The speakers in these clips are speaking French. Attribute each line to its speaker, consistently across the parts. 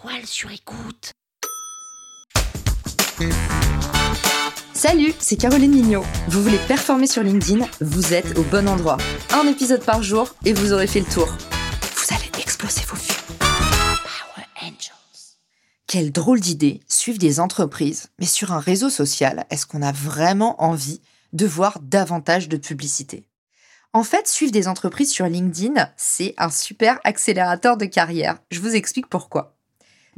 Speaker 1: toile sur écoute.
Speaker 2: Salut, c'est Caroline Mignot. Vous voulez performer sur LinkedIn Vous êtes au bon endroit. Un épisode par jour et vous aurez fait le tour. Vous allez exploser vos vues.
Speaker 1: Power Angels.
Speaker 2: Quelle drôle d'idée, suivre des entreprises. Mais sur un réseau social, est-ce qu'on a vraiment envie de voir davantage de publicité? En fait, suivre des entreprises sur LinkedIn, c'est un super accélérateur de carrière. Je vous explique pourquoi.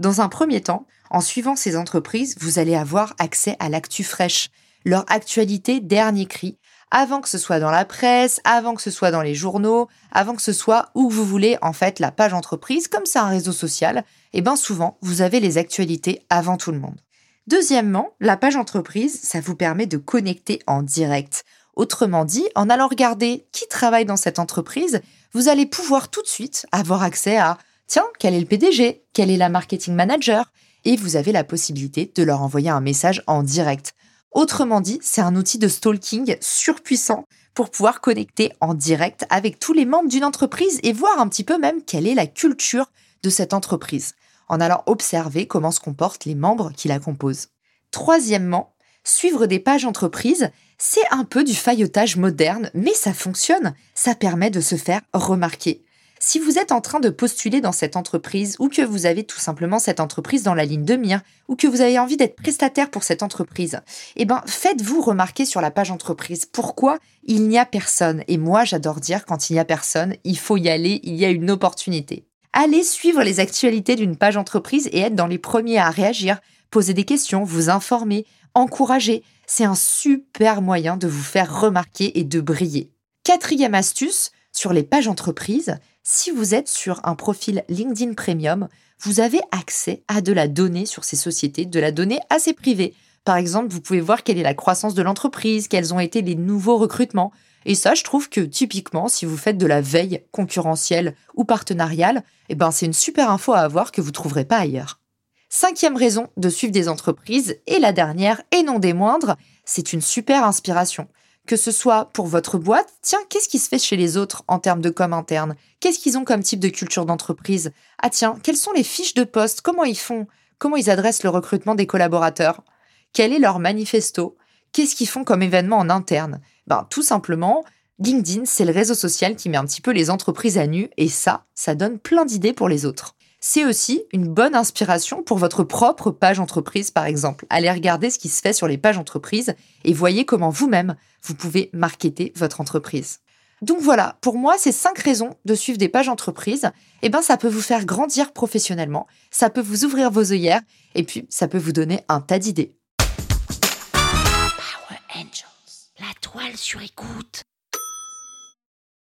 Speaker 2: Dans un premier temps, en suivant ces entreprises, vous allez avoir accès à l'actu fraîche, leur actualité dernier cri, avant que ce soit dans la presse, avant que ce soit dans les journaux, avant que ce soit où vous voulez, en fait, la page entreprise, comme c'est un réseau social, et eh bien souvent, vous avez les actualités avant tout le monde. Deuxièmement, la page entreprise, ça vous permet de connecter en direct. Autrement dit, en allant regarder qui travaille dans cette entreprise, vous allez pouvoir tout de suite avoir accès à tiens, quel est le PDG, quelle est la marketing manager, et vous avez la possibilité de leur envoyer un message en direct. Autrement dit, c'est un outil de stalking surpuissant pour pouvoir connecter en direct avec tous les membres d'une entreprise et voir un petit peu même quelle est la culture de cette entreprise, en allant observer comment se comportent les membres qui la composent. Troisièmement, suivre des pages entreprises, c'est un peu du faillotage moderne, mais ça fonctionne, ça permet de se faire remarquer. Si vous êtes en train de postuler dans cette entreprise ou que vous avez tout simplement cette entreprise dans la ligne de mire ou que vous avez envie d'être prestataire pour cette entreprise, eh ben faites-vous remarquer sur la page entreprise pourquoi il n'y a personne? Et moi, j'adore dire quand il n'y a personne, il faut y aller, il y a une opportunité. Allez suivre les actualités d'une page entreprise et être dans les premiers à réagir, poser des questions, vous informer, encourager. C'est un super moyen de vous faire remarquer et de briller. Quatrième astuce, sur les pages entreprises, si vous êtes sur un profil LinkedIn Premium, vous avez accès à de la donnée sur ces sociétés, de la donnée assez privée. Par exemple, vous pouvez voir quelle est la croissance de l'entreprise, quels ont été les nouveaux recrutements. Et ça, je trouve que typiquement, si vous faites de la veille concurrentielle ou partenariale, eh ben, c'est une super info à avoir que vous trouverez pas ailleurs. Cinquième raison de suivre des entreprises, et la dernière, et non des moindres, c'est une super inspiration que ce soit pour votre boîte, tiens, qu'est-ce qui se fait chez les autres en termes de com interne? Qu'est-ce qu'ils ont comme type de culture d'entreprise? Ah tiens, quelles sont les fiches de poste? Comment ils font? Comment ils adressent le recrutement des collaborateurs? Quel est leur manifesto? Qu'est-ce qu'ils font comme événement en interne? Ben tout simplement, LinkedIn, c'est le réseau social qui met un petit peu les entreprises à nu et ça, ça donne plein d'idées pour les autres c'est aussi une bonne inspiration pour votre propre page entreprise, par exemple. Allez regarder ce qui se fait sur les pages entreprises et voyez comment vous-même, vous pouvez marketer votre entreprise. Donc voilà, pour moi, ces cinq raisons de suivre des pages entreprises, eh ben, ça peut vous faire grandir professionnellement, ça peut vous ouvrir vos œillères, et puis ça peut vous donner un tas d'idées.
Speaker 1: Power Angels. La toile sur écoute.